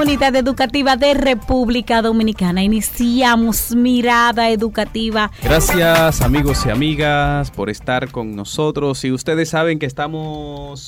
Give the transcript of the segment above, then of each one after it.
comunidad educativa de República Dominicana. Iniciamos Mirada Educativa. Gracias amigos y amigas por estar con nosotros. Y ustedes saben que estamos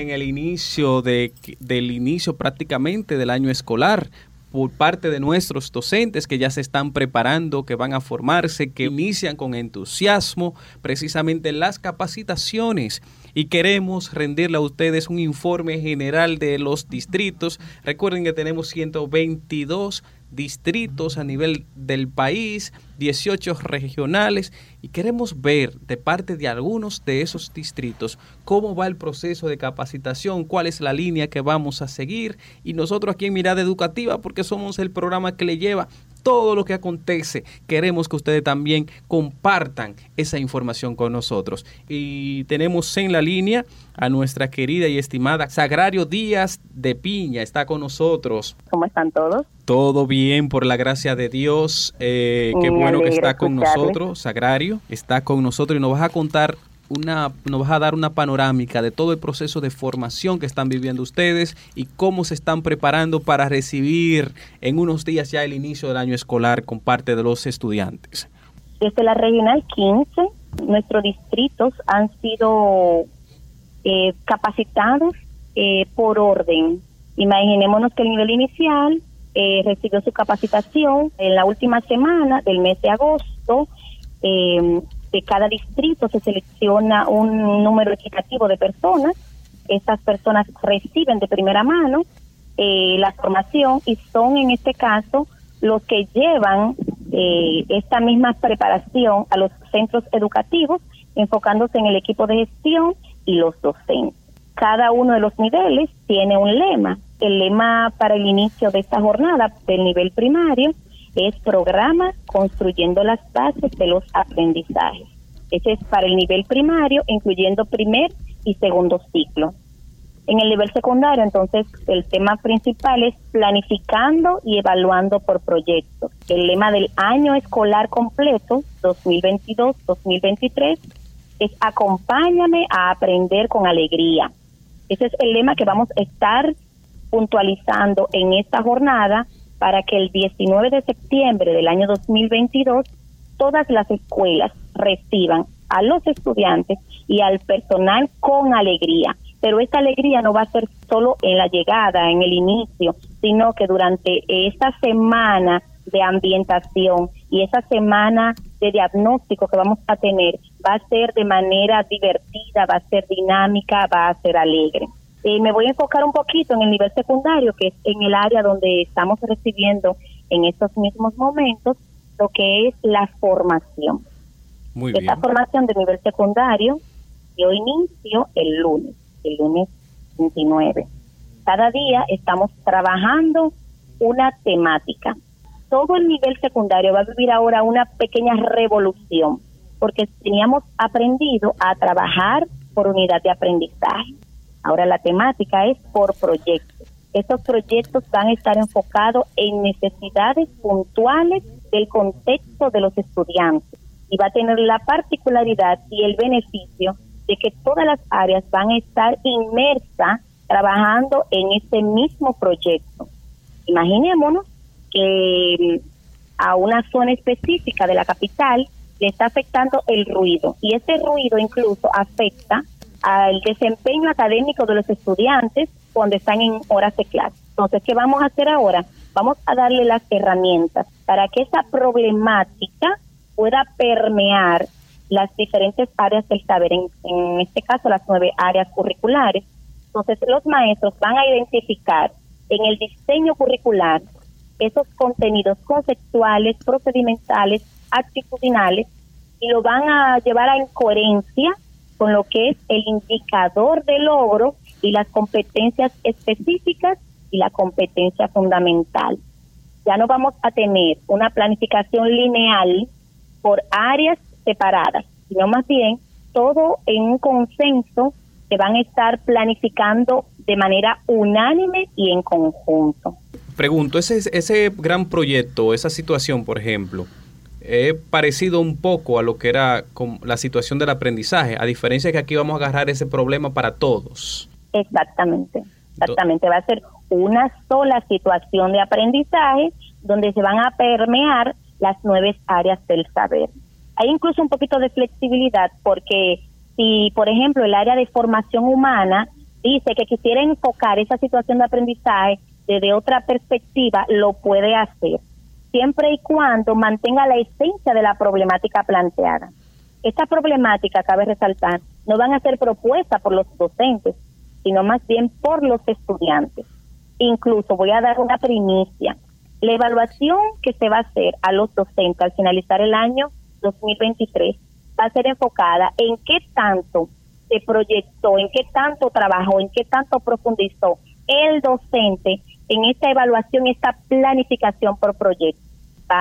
en el inicio de, del inicio prácticamente del año escolar por parte de nuestros docentes que ya se están preparando, que van a formarse, que inician con entusiasmo precisamente las capacitaciones y queremos rendirle a ustedes un informe general de los distritos. Recuerden que tenemos 122 distritos a nivel del país, 18 regionales y queremos ver de parte de algunos de esos distritos cómo va el proceso de capacitación, cuál es la línea que vamos a seguir. Y nosotros aquí en Mirada Educativa porque somos el programa que le lleva todo lo que acontece. Queremos que ustedes también compartan esa información con nosotros. Y tenemos en la línea a nuestra querida y estimada Sagrario Díaz de Piña. Está con nosotros. ¿Cómo están todos? Todo bien, por la gracia de Dios. Eh, qué bueno que está con nosotros, Sagrario. Está con nosotros y nos vas a contar una, nos vas a dar una panorámica de todo el proceso de formación que están viviendo ustedes y cómo se están preparando para recibir en unos días ya el inicio del año escolar con parte de los estudiantes. Desde la Regional 15, nuestros distritos han sido eh, capacitados eh, por orden. Imaginémonos que el nivel inicial eh, recibió su capacitación en la última semana del mes de agosto. De cada distrito se selecciona un número equitativo de personas. Estas personas reciben de primera mano eh, la formación y son en este caso los que llevan eh, esta misma preparación a los centros educativos, enfocándose en el equipo de gestión y los docentes. Cada uno de los niveles tiene un lema. El lema para el inicio de esta jornada del nivel primario es programa construyendo las bases de los aprendizajes. Ese es para el nivel primario, incluyendo primer y segundo ciclo. En el nivel secundario, entonces, el tema principal es planificando y evaluando por proyectos. El lema del año escolar completo, 2022-2023, es acompáñame a aprender con alegría. Ese es el lema que vamos a estar puntualizando en esta jornada para que el 19 de septiembre del año 2022 todas las escuelas reciban a los estudiantes y al personal con alegría. Pero esta alegría no va a ser solo en la llegada, en el inicio, sino que durante esta semana de ambientación y esa semana de diagnóstico que vamos a tener va a ser de manera divertida, va a ser dinámica, va a ser alegre. Eh, me voy a enfocar un poquito en el nivel secundario, que es en el área donde estamos recibiendo en estos mismos momentos lo que es la formación. Muy Esta formación de nivel secundario dio inicio el lunes, el lunes 29. Cada día estamos trabajando una temática. Todo el nivel secundario va a vivir ahora una pequeña revolución, porque teníamos aprendido a trabajar por unidad de aprendizaje Ahora la temática es por proyectos. Estos proyectos van a estar enfocados en necesidades puntuales del contexto de los estudiantes y va a tener la particularidad y el beneficio de que todas las áreas van a estar inmersas trabajando en ese mismo proyecto. Imaginémonos que mm, a una zona específica de la capital le está afectando el ruido y ese ruido incluso afecta al desempeño académico de los estudiantes cuando están en horas de clase. Entonces, ¿qué vamos a hacer ahora? Vamos a darle las herramientas para que esa problemática pueda permear las diferentes áreas del saber, en, en este caso las nueve áreas curriculares. Entonces, los maestros van a identificar en el diseño curricular esos contenidos conceptuales, procedimentales, actitudinales y lo van a llevar a en coherencia con lo que es el indicador de logro y las competencias específicas y la competencia fundamental. Ya no vamos a tener una planificación lineal por áreas separadas, sino más bien todo en un consenso que van a estar planificando de manera unánime y en conjunto. Pregunto, ese, ese gran proyecto, esa situación, por ejemplo, es parecido un poco a lo que era con la situación del aprendizaje, a diferencia de que aquí vamos a agarrar ese problema para todos. Exactamente, exactamente. Va a ser una sola situación de aprendizaje donde se van a permear las nueve áreas del saber. Hay incluso un poquito de flexibilidad porque si, por ejemplo, el área de formación humana dice que quisiera enfocar esa situación de aprendizaje desde otra perspectiva, lo puede hacer siempre y cuando mantenga la esencia de la problemática planteada. Esta problemática, cabe resaltar, no van a ser propuestas por los docentes, sino más bien por los estudiantes. Incluso voy a dar una primicia. La evaluación que se va a hacer a los docentes al finalizar el año 2023 va a ser enfocada en qué tanto se proyectó, en qué tanto trabajó, en qué tanto profundizó el docente en esta evaluación, esta planificación por proyecto.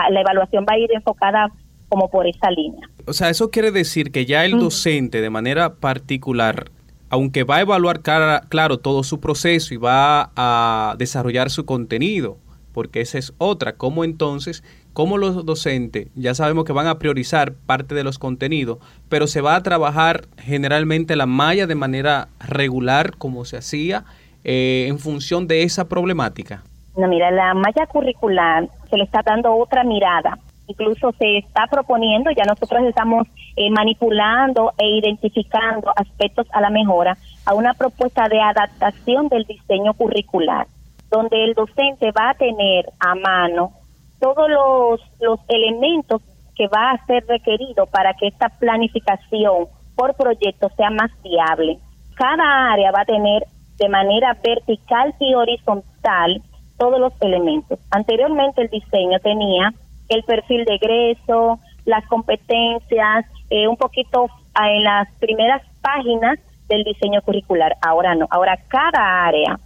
la evaluación va a ir enfocada como por esa línea. O sea, eso quiere decir que ya el docente de manera particular, aunque va a evaluar claro todo su proceso y va a desarrollar su contenido, porque esa es otra, ¿cómo entonces, cómo los docentes, ya sabemos que van a priorizar parte de los contenidos, pero se va a trabajar generalmente la malla de manera regular como se hacía eh, en función de esa problemática? No, mira, la malla curricular se le está dando otra mirada. Incluso se está proponiendo, ya nosotros estamos eh, manipulando e identificando aspectos a la mejora, a una propuesta de adaptación del diseño curricular, donde el docente va a tener a mano todos los, los elementos que va a ser requerido para que esta planificación por proyecto sea más viable. Cada área va a tener de manera vertical y horizontal todos los elementos. Anteriormente el diseño tenía el perfil de egreso, las competencias, eh, un poquito ah, en las primeras páginas del diseño curricular. Ahora no, ahora cada área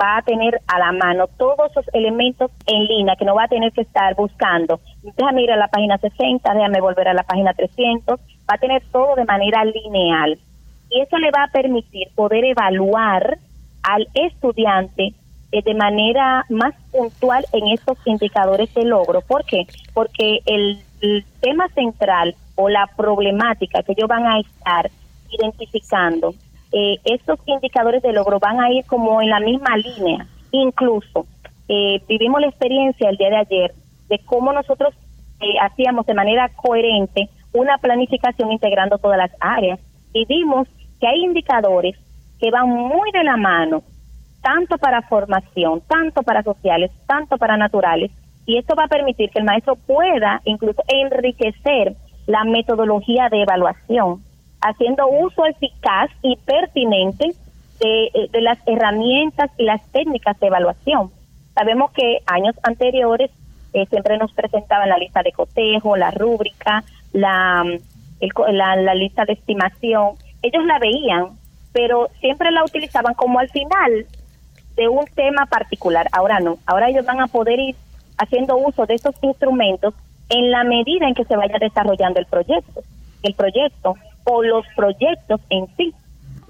va a tener a la mano todos esos elementos en línea que no va a tener que estar buscando. Déjame ir a la página 60, déjame volver a la página 300, va a tener todo de manera lineal. Y eso le va a permitir poder evaluar al estudiante eh, de manera más puntual en estos indicadores de logro. ¿Por qué? Porque el, tema central o la problemática que ellos van a estar identificando, eh, estos indicadores de logro van a ir como en la misma línea. Incluso eh, vivimos la experiencia el día de ayer de cómo nosotros hacíamos de manera coherente una planificación integrando todas las áreas y vimos que hay indicadores que van muy de la mano, tanto para formación, tanto para sociales, tanto para naturales, y esto va a permitir que el maestro pueda incluso enriquecer la metodología de evaluación, haciendo uso eficaz y pertinente de, eh, las herramientas y las técnicas de evaluación. Sabemos que años anteriores eh, siempre nos presentaban la lista de cotejo, la rúbrica, la, la, la lista de estimación. Ellos la veían, pero siempre la utilizaban como al final de un tema particular. Ahora no, ahora ellos van a poder ir haciendo uso de estos instrumentos en la medida en que se vaya desarrollando el proyecto, el proyecto o los proyectos en sí.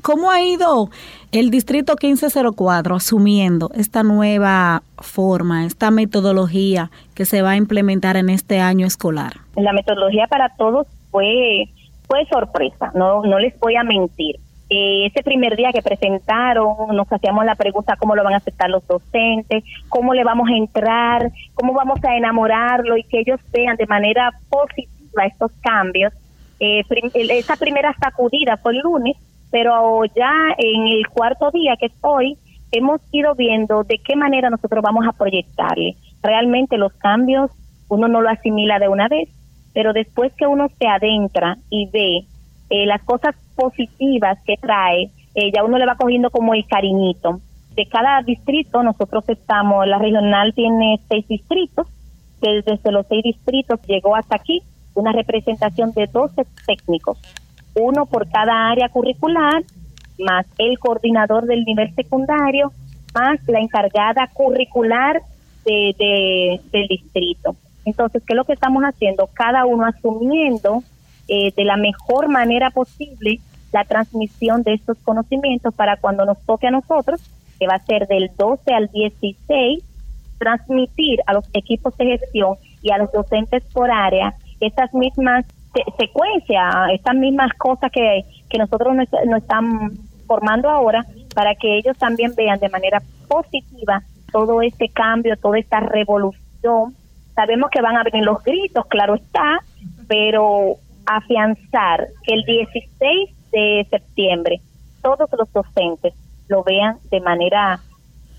¿Cómo ha ido el Distrito 1504 asumiendo esta nueva forma, esta metodología que se va a implementar en este año escolar? La metodología para todos fue fue sorpresa, no no les voy a mentir. Eh, ese primer día que presentaron, nos hacíamos la pregunta cómo lo van a aceptar los docentes, cómo le vamos a entrar, cómo vamos a enamorarlo y que ellos vean de manera positiva estos cambios. Eh, esa primera sacudida fue el lunes, pero ya en el cuarto día, que es hoy, hemos ido viendo de qué manera nosotros vamos a proyectarle. Realmente los cambios uno no lo asimila de una vez, pero después que uno se adentra y ve eh, las cosas positivas que trae, eh, ya uno le va cogiendo como el cariñito. De cada distrito, nosotros estamos, la regional tiene seis distritos, desde los seis distritos llegó hasta aquí una representación de 12 técnicos, uno por cada área curricular, más el coordinador del nivel secundario, más la encargada curricular de, del distrito. Entonces, ¿qué es lo que estamos haciendo? Cada uno asumiendo eh, de la mejor manera posible la transmisión de estos conocimientos para cuando nos toque a nosotros, que va a ser del 12 al 16, transmitir a los equipos de gestión y a los docentes por área estas mismas secuencias, estas mismas cosas que, que nosotros nos, nos están formando ahora para que ellos también vean de manera positiva todo este cambio, toda esta revolución. Sabemos que van a venir los gritos, claro está, pero afianzar que el 16 de septiembre todos los docentes lo vean de manera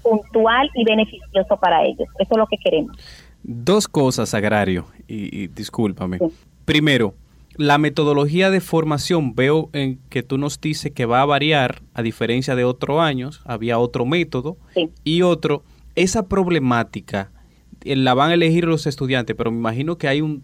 puntual y beneficioso para ellos. Eso es lo que queremos. Dos cosas, Agrario, y, discúlpame. Primero, la metodología de formación, veo en que tú nos dices que va a variar a diferencia de otros años, había otro método y otro, esa problemática la van a elegir los estudiantes, pero me imagino que hay un,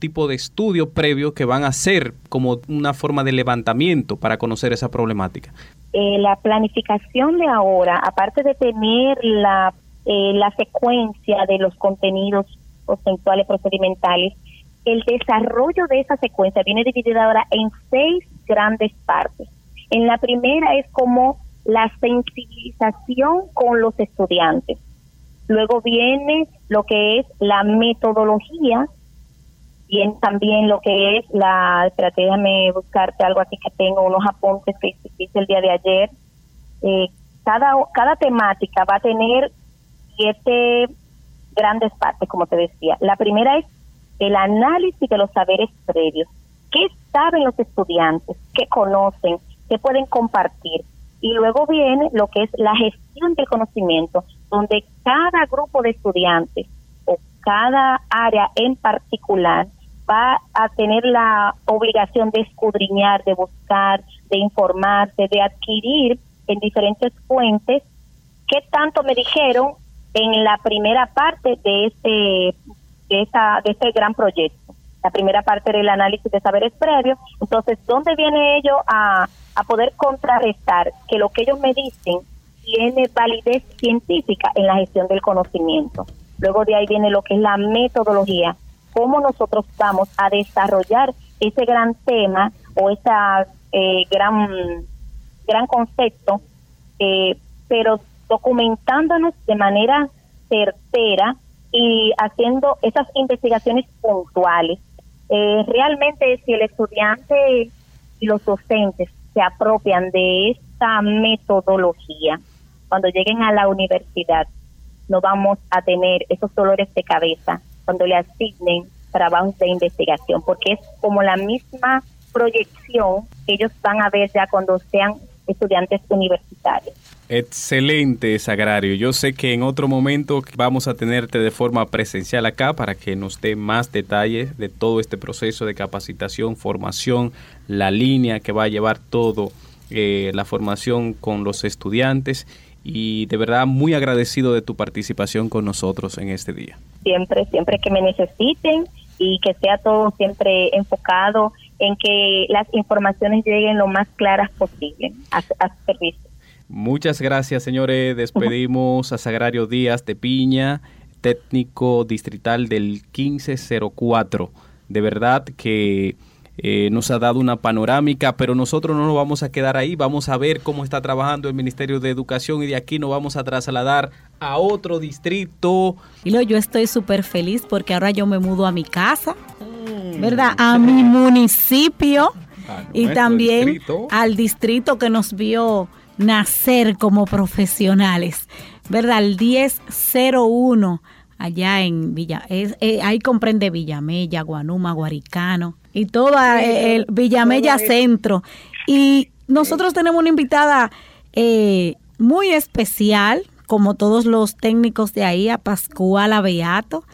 tipo de estudio previo que van a hacer como una forma de levantamiento para conocer esa problemática. Eh, la planificación de ahora, aparte de tener la, eh, la secuencia de los contenidos conceptuales procedimentales, el desarrollo de esa secuencia viene dividida ahora en seis grandes partes. En la primera es como la sensibilización con los estudiantes. Luego viene lo que es la metodología, viene también lo que es la, espérate, déjame buscarte algo aquí que tengo, unos apuntes que hice el día de ayer. Eh, cada, cada temática va a tener siete grandes partes, como te decía. La primera es el análisis de los saberes previos. ¿Qué saben los estudiantes? ¿Qué conocen? ¿Qué pueden compartir? Y luego viene lo que es la gestión del conocimiento, donde cada grupo de estudiantes o cada área en particular va a tener la obligación de escudriñar, de buscar, de informarse, de adquirir en diferentes fuentes qué tanto me dijeron en la primera parte de este de, esta, de este gran proyecto. La primera parte era el análisis de saberes previos. Entonces, ¿dónde viene ello a, a poder contrarrestar que lo que ellos me dicen tiene validez científica en la gestión del conocimiento? Luego de ahí viene lo que es la metodología, cómo nosotros vamos a desarrollar ese gran tema o ese eh, gran, gran concepto, eh, pero documentándonos de manera certera y haciendo esas investigaciones puntuales. Eh, realmente si el estudiante y los docentes se apropian de esta metodología, cuando lleguen a la universidad, no vamos a tener esos dolores de cabeza cuando le asignen trabajos de investigación, porque es como la misma proyección que ellos van a ver ya cuando sean estudiantes universitarios. Excelente, Sagrario. Yo sé que en otro momento vamos a tenerte de forma presencial acá para que nos dé más detalles de todo este proceso de capacitación, formación, la línea que va a llevar todo eh, la formación con los estudiantes y de verdad muy agradecido de tu participación con nosotros en este día. Siempre, siempre que me necesiten y que sea todo siempre enfocado en que las informaciones lleguen lo más claras posible a, a servicio. Muchas gracias, señores. Despedimos a Sagrario Díaz de Piña, técnico distrital del 1504. De verdad que eh, nos ha dado una panorámica, pero nosotros no nos vamos a quedar ahí. Vamos a ver cómo está trabajando el Ministerio de Educación y de aquí nos vamos a trasladar a otro distrito. Y lo, yo estoy súper feliz porque ahora yo me mudo a mi casa, mm. ¿Verdad? A mi municipio y también al distrito que nos vio nacer como profesionales, ¿verdad? El 1001 allá en Villa, es, eh, ahí comprende Villamella, Guanuma, Guaricano y toda eh, el Villamella Centro. Y nosotros tenemos una invitada eh, muy especial, como todos los técnicos de ahí, a Pascuala Beato,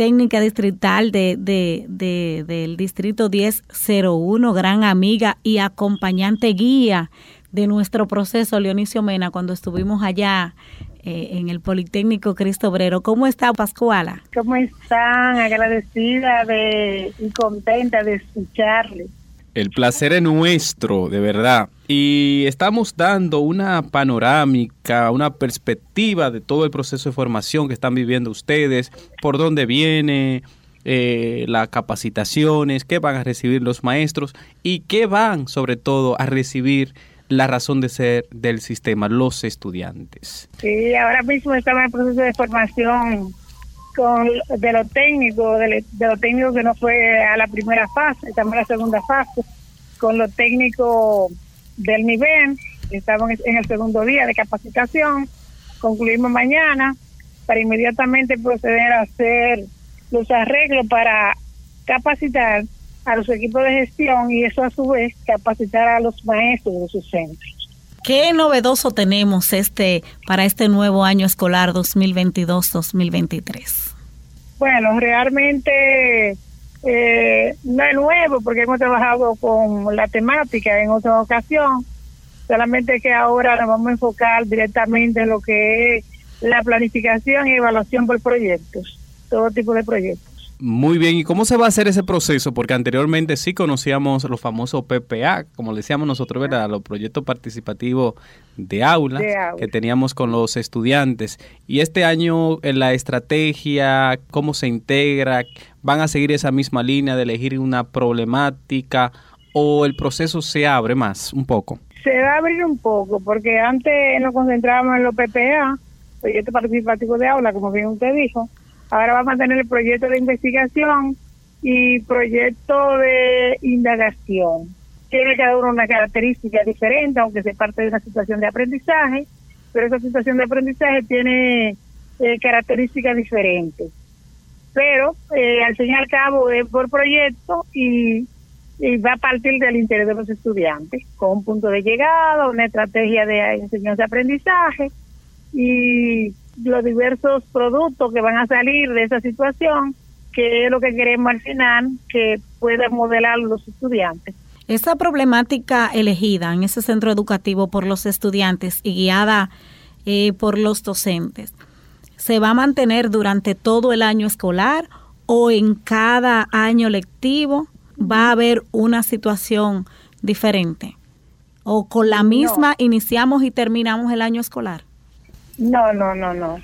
técnica distrital de, de, de, del distrito 1001, gran amiga y acompañante guía de nuestro proceso, Leonicio Mena, cuando estuvimos allá eh, en el Politécnico Cristo Obrero. ¿Cómo está Pascuala? ¿Cómo están? Agradecida de, y contenta de escucharle. El placer es nuestro, de verdad. Y estamos dando una panorámica, una perspectiva de todo el proceso de formación que están viviendo ustedes, por dónde viene, eh, las capacitaciones, qué van a recibir los maestros y qué van sobre todo a recibir la razón de ser del sistema, los estudiantes. Sí, ahora mismo estamos en proceso de formación con de lo técnico, de, lo técnico que no fue a la primera fase, estamos en la segunda fase, con lo técnico del nivel, estamos en el segundo día de capacitación, concluimos mañana para inmediatamente proceder a hacer los arreglos para capacitar a los equipos de gestión y eso a su vez capacitar a los maestros de sus centros. ¿Qué novedoso tenemos este para este nuevo año escolar 2022-2023? Bueno, realmente eh, no es nuevo porque hemos trabajado con la temática en otra ocasión, solamente que ahora nos vamos a enfocar directamente en lo que es la planificación y evaluación por proyectos, todo tipo de proyectos. Muy bien, ¿y cómo se va a hacer ese proceso? Porque anteriormente sí conocíamos los famosos PPA, como le decíamos nosotros, ¿verdad? Los proyectos participativos de aula, que teníamos con los estudiantes. Y este año en la estrategia, cómo se integra, van a seguir esa misma línea de elegir una problemática o el proceso se abre más, un poco. Se va a abrir un poco, porque antes nos concentrábamos en los PPA, proyectos participativos de aula, como bien usted dijo Ahora vamos a tener el proyecto de investigación y proyecto de indagación. Tiene cada uno una característica diferente, aunque se parte de una situación de aprendizaje, pero esa situación de aprendizaje tiene eh, características diferentes. Pero eh, al fin y al cabo es por proyecto y, y va a partir del interés de los estudiantes, con un punto de llegada, una estrategia de enseñanza-aprendizaje y los diversos productos que van a salir de esa situación, que es lo que queremos al final, que puedan modelar los estudiantes. Esa problemática elegida en ese centro educativo por los estudiantes y guiada eh, por los docentes, ¿se va a mantener durante todo el año escolar o en cada año lectivo va a haber una situación diferente? ¿O con la misma iniciamos y terminamos el año escolar? No, no, no, no.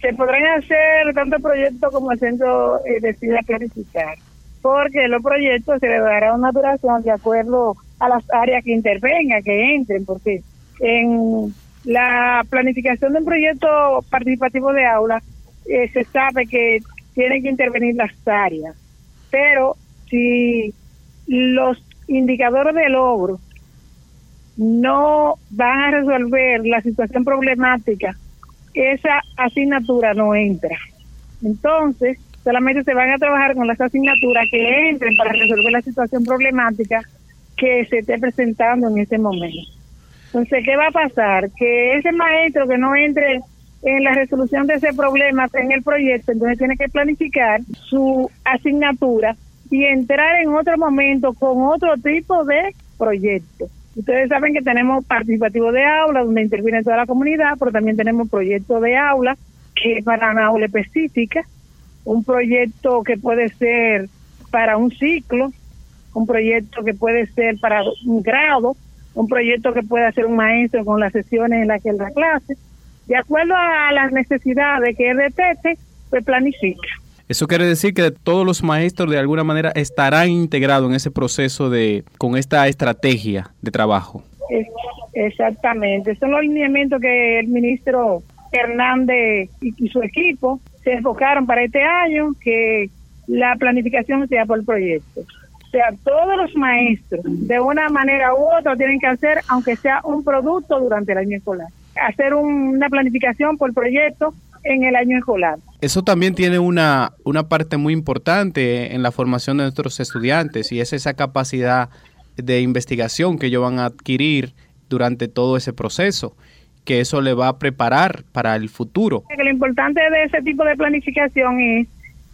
Se podrán hacer tanto proyectos como el centro eh, decida clarificar, porque los proyectos se le dará una duración de acuerdo a las áreas que intervengan, que entren, porque en la planificación de un proyecto participativo de aula eh, se sabe que tienen que intervenir las áreas, pero si los indicadores de logro no van a resolver la situación problemática esa asignatura no entra. Entonces, solamente se van a trabajar con las asignaturas que entren para resolver la situación problemática que se esté presentando en ese momento. Entonces, ¿qué va a pasar? Que ese maestro que no entre en la resolución de ese problema en el proyecto, entonces tiene que planificar su asignatura y entrar en otro momento con otro tipo de proyecto. Ustedes saben que tenemos participativo de aula, donde interviene toda la comunidad, pero también tenemos proyecto de aula, que es para una aula específica, un proyecto que puede ser para un ciclo, un proyecto que puede ser para un grado, un proyecto que puede hacer un maestro con las sesiones en las que él da clase. De acuerdo a las necesidades que él detecte, pues planifica. Eso quiere decir que todos los maestros de alguna manera estarán integrados en ese proceso de con esta estrategia de trabajo. exactamente, son los lineamientos que el ministro Hernández y, su equipo se enfocaron para este año, que la planificación sea por proyecto. O sea, todos los maestros, de una manera u otra, tienen que hacer, aunque sea un producto durante el año escolar. Hacer una planificación por proyecto en el año escolar. Eso también tiene una, una parte muy importante en la formación de nuestros estudiantes y es esa capacidad de investigación que ellos van a adquirir durante todo ese proceso, que eso le va a preparar para el futuro. Lo importante de ese tipo de planificación es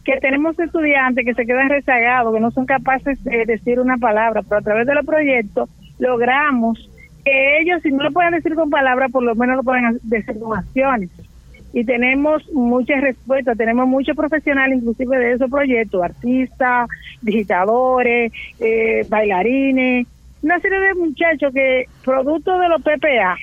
que tenemos estudiantes que se quedan rezagados, que no son capaces de decir una palabra, pero a través de los proyectos logramos que ellos, si no lo pueden decir con palabras, por lo menos lo pueden decir con acciones y tenemos muchas respuestas, tenemos muchos profesionales inclusive de esos proyectos, artistas, digitadores, eh, bailarines, una serie de muchachos que producto de los PPA,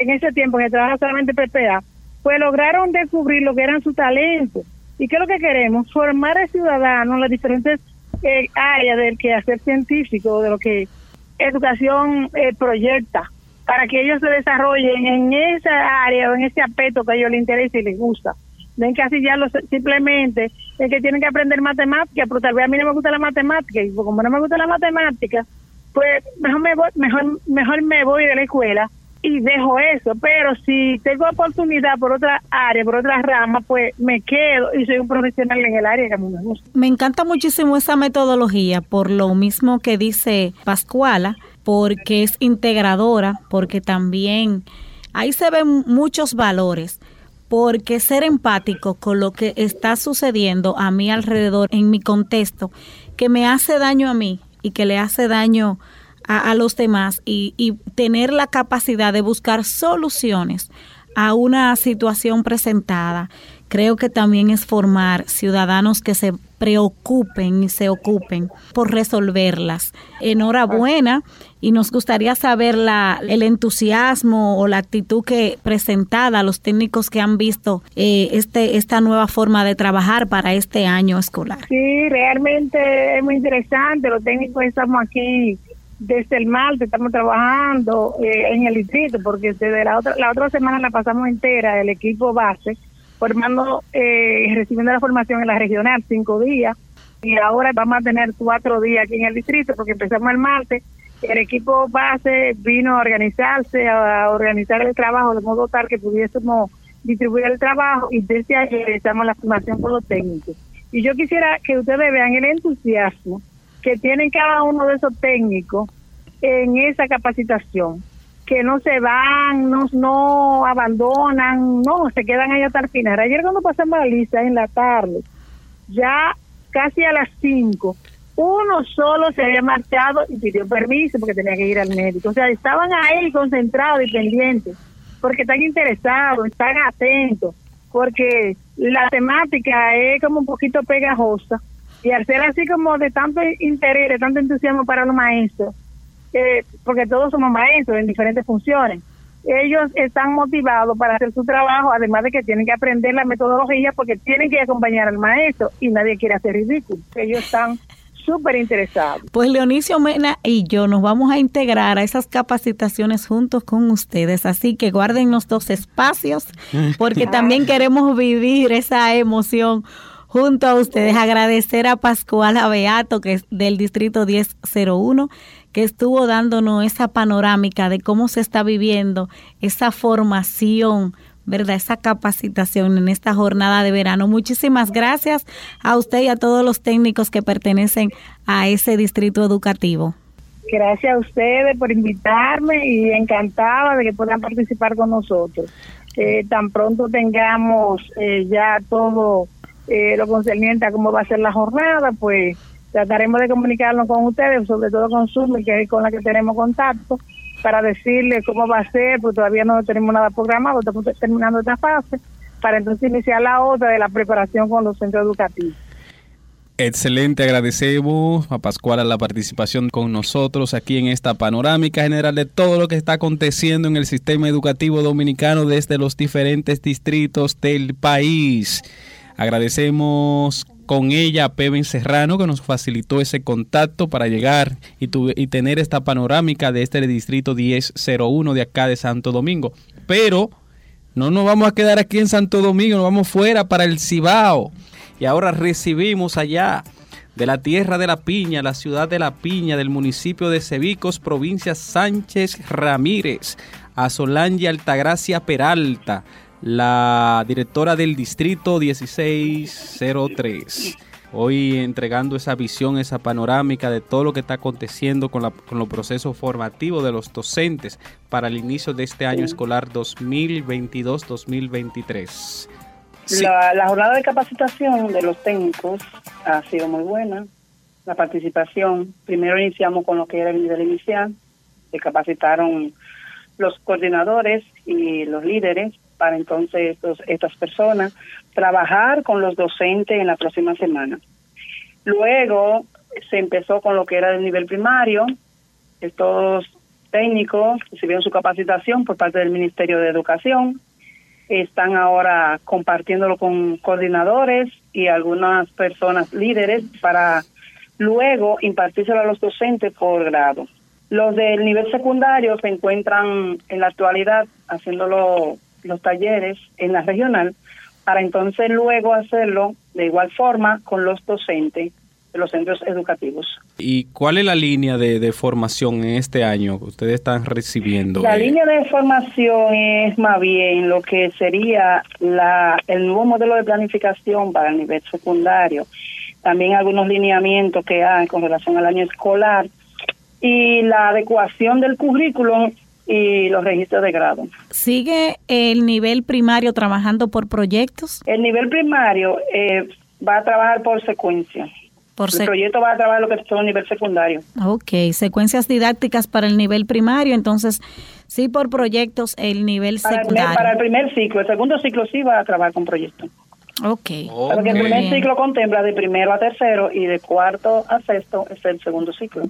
en ese tiempo que trabaja solamente PPA, pues lograron descubrir lo que eran sus talentos ¿Y qué es lo que queremos? Formar a ciudadanos en las diferentes eh, áreas del quehacer científico, de lo que educación eh, proyecta, para que ellos se desarrollen en esa área o en ese aspecto que a ellos les interesa y les gusta. Ya lo, simplemente es que tienen que aprender matemáticas, pero tal vez a mí no me gusta la matemática, y como no me gusta la matemática, pues mejor me voy, mejor, mejor me voy de la escuela y dejo eso, pero si tengo oportunidad por otra área, por otra rama, pues me quedo y soy un profesional en el área que a mí me gusta. Me encanta muchísimo esa metodología, por lo mismo que dice Pascuala, porque es integradora, porque también ahí se ven muchos valores porque ser empático con lo que está sucediendo a mi alrededor, en mi contexto, que me hace daño a mí y que le hace daño a, los demás y, y tener la capacidad de buscar soluciones a una situación presentada, creo que también es formar ciudadanos que se preocupen y se ocupen por resolverlas. Enhorabuena y nos gustaría saber la, el entusiasmo o la actitud que presentada a los técnicos que han visto eh, este esta nueva forma de trabajar para este año escolar. Sí, realmente es muy interesante. Los técnicos estamos aquí desde el martes, estamos trabajando eh, en el distrito porque desde la otra la otra semana la pasamos entera el equipo base formando, eh, recibiendo la formación en la regional cinco días y ahora vamos a tener cuatro días aquí en el distrito porque empezamos el martes. El equipo base vino a organizarse, a organizar el trabajo de modo tal que pudiésemos distribuir el trabajo y desde ahí realizamos la formación con los técnicos. Y yo quisiera que ustedes vean el entusiasmo que tienen cada uno de esos técnicos en esa capacitación que no se van, no, no abandonan, no, se quedan ahí hasta el final. Ayer cuando pasamos la lista en la tarde, ya casi a las 5, uno solo se había marchado y pidió permiso porque tenía que ir al médico. O sea, estaban ahí concentrados y pendientes, porque están interesados, están atentos, porque la temática es como un poquito pegajosa y al ser así como de tanto interés, de tanto entusiasmo para los maestros, porque todos somos maestros en diferentes funciones. Ellos están motivados para hacer su trabajo, además de que tienen que aprender la metodología porque tienen que acompañar al maestro y nadie quiere hacer ridículo. Ellos están súper interesados. Pues Leonicio Mena y yo nos vamos a integrar a esas capacitaciones juntos con ustedes, así que guarden los dos espacios porque también queremos vivir esa emoción junto a ustedes. Agradecer a Pascual Beato, que es del distrito 1001, que estuvo dándonos esa panorámica de cómo se está viviendo esa formación, ¿verdad? Esa capacitación en esta jornada de verano. Muchísimas gracias a usted y a todos los técnicos que pertenecen a ese distrito educativo. Gracias a ustedes por invitarme y encantada de que puedan participar con nosotros. Eh, tan pronto tengamos eh, ya todo eh, lo concerniente a cómo va a ser la jornada, pues trataremos de comunicarnos con ustedes, sobre todo con Zoom, que es con la que tenemos contacto, para decirles cómo va a ser, porque todavía no tenemos nada programado, estamos terminando esta fase, para entonces iniciar la otra de la preparación con los centros educativos. Excelente, agradecemos a Pascual la participación con nosotros aquí en esta panorámica general de todo lo que está aconteciendo en el sistema educativo dominicano desde los diferentes distritos del país. Agradecemos con ella a Peven Serrano que nos facilitó ese contacto para llegar y, tener esta panorámica de este distrito 1001 de acá de Santo Domingo. Pero no nos vamos a quedar aquí en Santo Domingo, nos vamos fuera para el Cibao. Y ahora recibimos allá de la tierra de la piña, la ciudad de la piña, del municipio de Cebicos, provincia Sánchez Ramírez, a Solange Altagracia Peralta la directora del distrito 1603. Hoy entregando esa visión, esa panorámica de todo lo que está aconteciendo con, la, con los procesos formativos de los docentes para el inicio de este año escolar 2022-2023. La, la jornada de capacitación de los técnicos ha sido muy buena. La participación, primero iniciamos con lo que era el nivel inicial, se capacitaron los coordinadores y los líderes para entonces estos, estas personas trabajar con los docentes en la próxima semana. Luego se empezó con lo que era del nivel primario. Estos técnicos recibieron su capacitación por parte del Ministerio de Educación están ahora compartiéndolo con coordinadores y algunas personas líderes para luego impartírselo a los docentes por grado. Los del nivel secundario se encuentran en la actualidad haciéndolo los talleres en la regional para entonces luego hacerlo de igual forma con los docentes de los centros educativos. ¿Y cuál es la línea de, formación en este año que ustedes están recibiendo? La línea de formación es más bien lo que sería la, el nuevo modelo de planificación para el nivel secundario, también algunos lineamientos que hay con relación al año escolar y la adecuación del currículum y los registros de grado. ¿Sigue el nivel primario trabajando por proyectos? El nivel primario eh, va a trabajar por secuencia. Por el proyecto va a trabajar lo que es el nivel secundario. Ok, secuencias didácticas para el nivel primario, entonces sí por proyectos el nivel secundario. para el primer ciclo, el segundo ciclo sí va a trabajar con proyectos. Ok. Porque el primer ciclo contempla de primero a tercero y de cuarto a sexto es el segundo ciclo.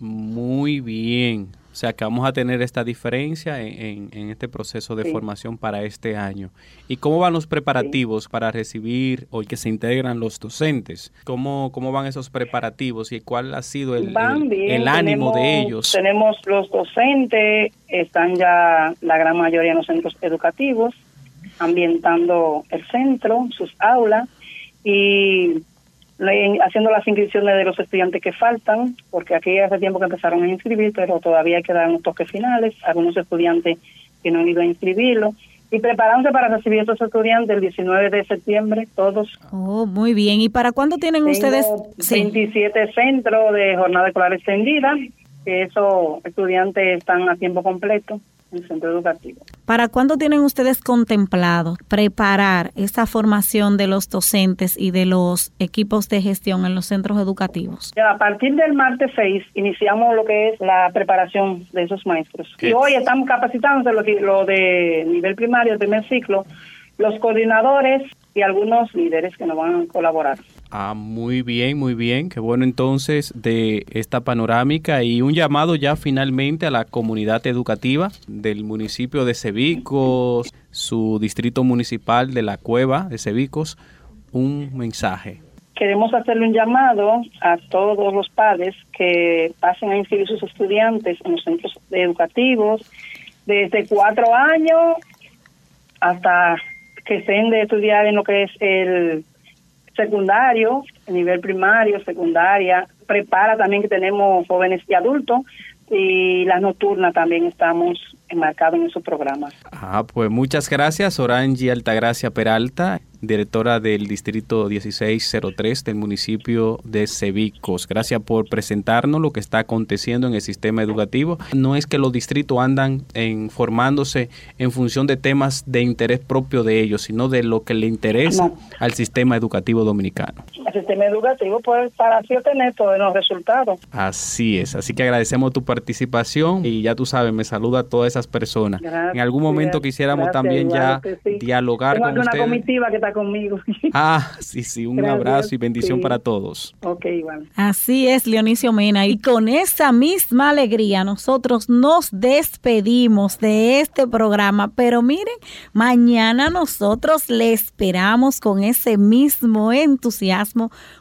Muy bien. O sea que vamos a tener esta diferencia en, este proceso de formación para este año. ¿Y cómo van los preparativos para recibir o que se integran los docentes? ¿Cómo, cómo van esos preparativos y cuál ha sido el, el, ánimo de ellos? Tenemos los docentes, están ya la gran mayoría en los centros educativos, ambientando el centro, sus aulas y haciendo las inscripciones de los estudiantes que faltan, porque aquí hace tiempo que empezaron a inscribir, pero todavía quedan unos toques finales, algunos estudiantes que no han ido a inscribirlo, y preparándose para recibir a esos estudiantes el 19 de septiembre, todos. Oh, muy bien. ¿Y para cuándo tienen ustedes? 27 centros de jornada escolar extendida, que esos estudiantes están a tiempo completo el centro educativo. ¿Para cuándo tienen ustedes contemplado preparar esa formación de los docentes y de los equipos de gestión en los centros educativos? a partir del martes 6 iniciamos lo que es la preparación de esos maestros. Y hoy estamos capacitando lo, lo de nivel primario, el primer ciclo, los coordinadores y algunos líderes que nos van a colaborar. Ah, muy bien, muy bien. Qué bueno entonces de esta panorámica y un llamado ya finalmente a la comunidad educativa del municipio de Cebicos, su distrito municipal de la Cueva de Cebicos, un mensaje. Queremos hacerle un llamado a todos los padres que pasen a inscribir sus estudiantes en los centros educativos desde cuatro años hasta que estén de estudiar en lo que es el secundario, nivel primario, secundaria, prepara también que tenemos jóvenes y adultos y las nocturnas también estamos enmarcados en esos programas. Ah, pues muchas gracias, Orange Altagracia Peralta directora del Distrito 1603 del municipio de Cebicos. Gracias por presentarnos lo que está aconteciendo en el sistema educativo. No es que los distritos andan en, formándose en función de temas de interés propio de ellos, sino de lo que le interesa al sistema educativo dominicano. El sistema educativo pues, para así obtener todos los resultados. Así es, así que agradecemos tu participación y ya tú sabes, me saluda a todas esas personas. en algún momento quisiéramos también ya dialogar con ustedes. comitiva que conmigo. Ah, sí, sí, un abrazo y bendición para todos. Ok, igual. Así es, Leonicio Mena. Y con esa misma alegría nosotros nos despedimos de este programa. Pero miren, mañana nosotros le esperamos con ese mismo entusiasmo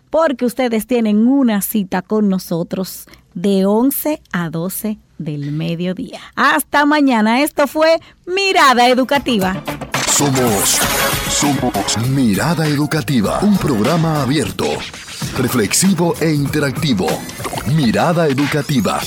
porque ustedes tienen una cita con nosotros de 11 a 12 del mediodía. Hasta mañana. Esto fue Mirada Educativa. Somos, somos Mirada Educativa, un programa abierto, reflexivo e interactivo. Mirada Educativa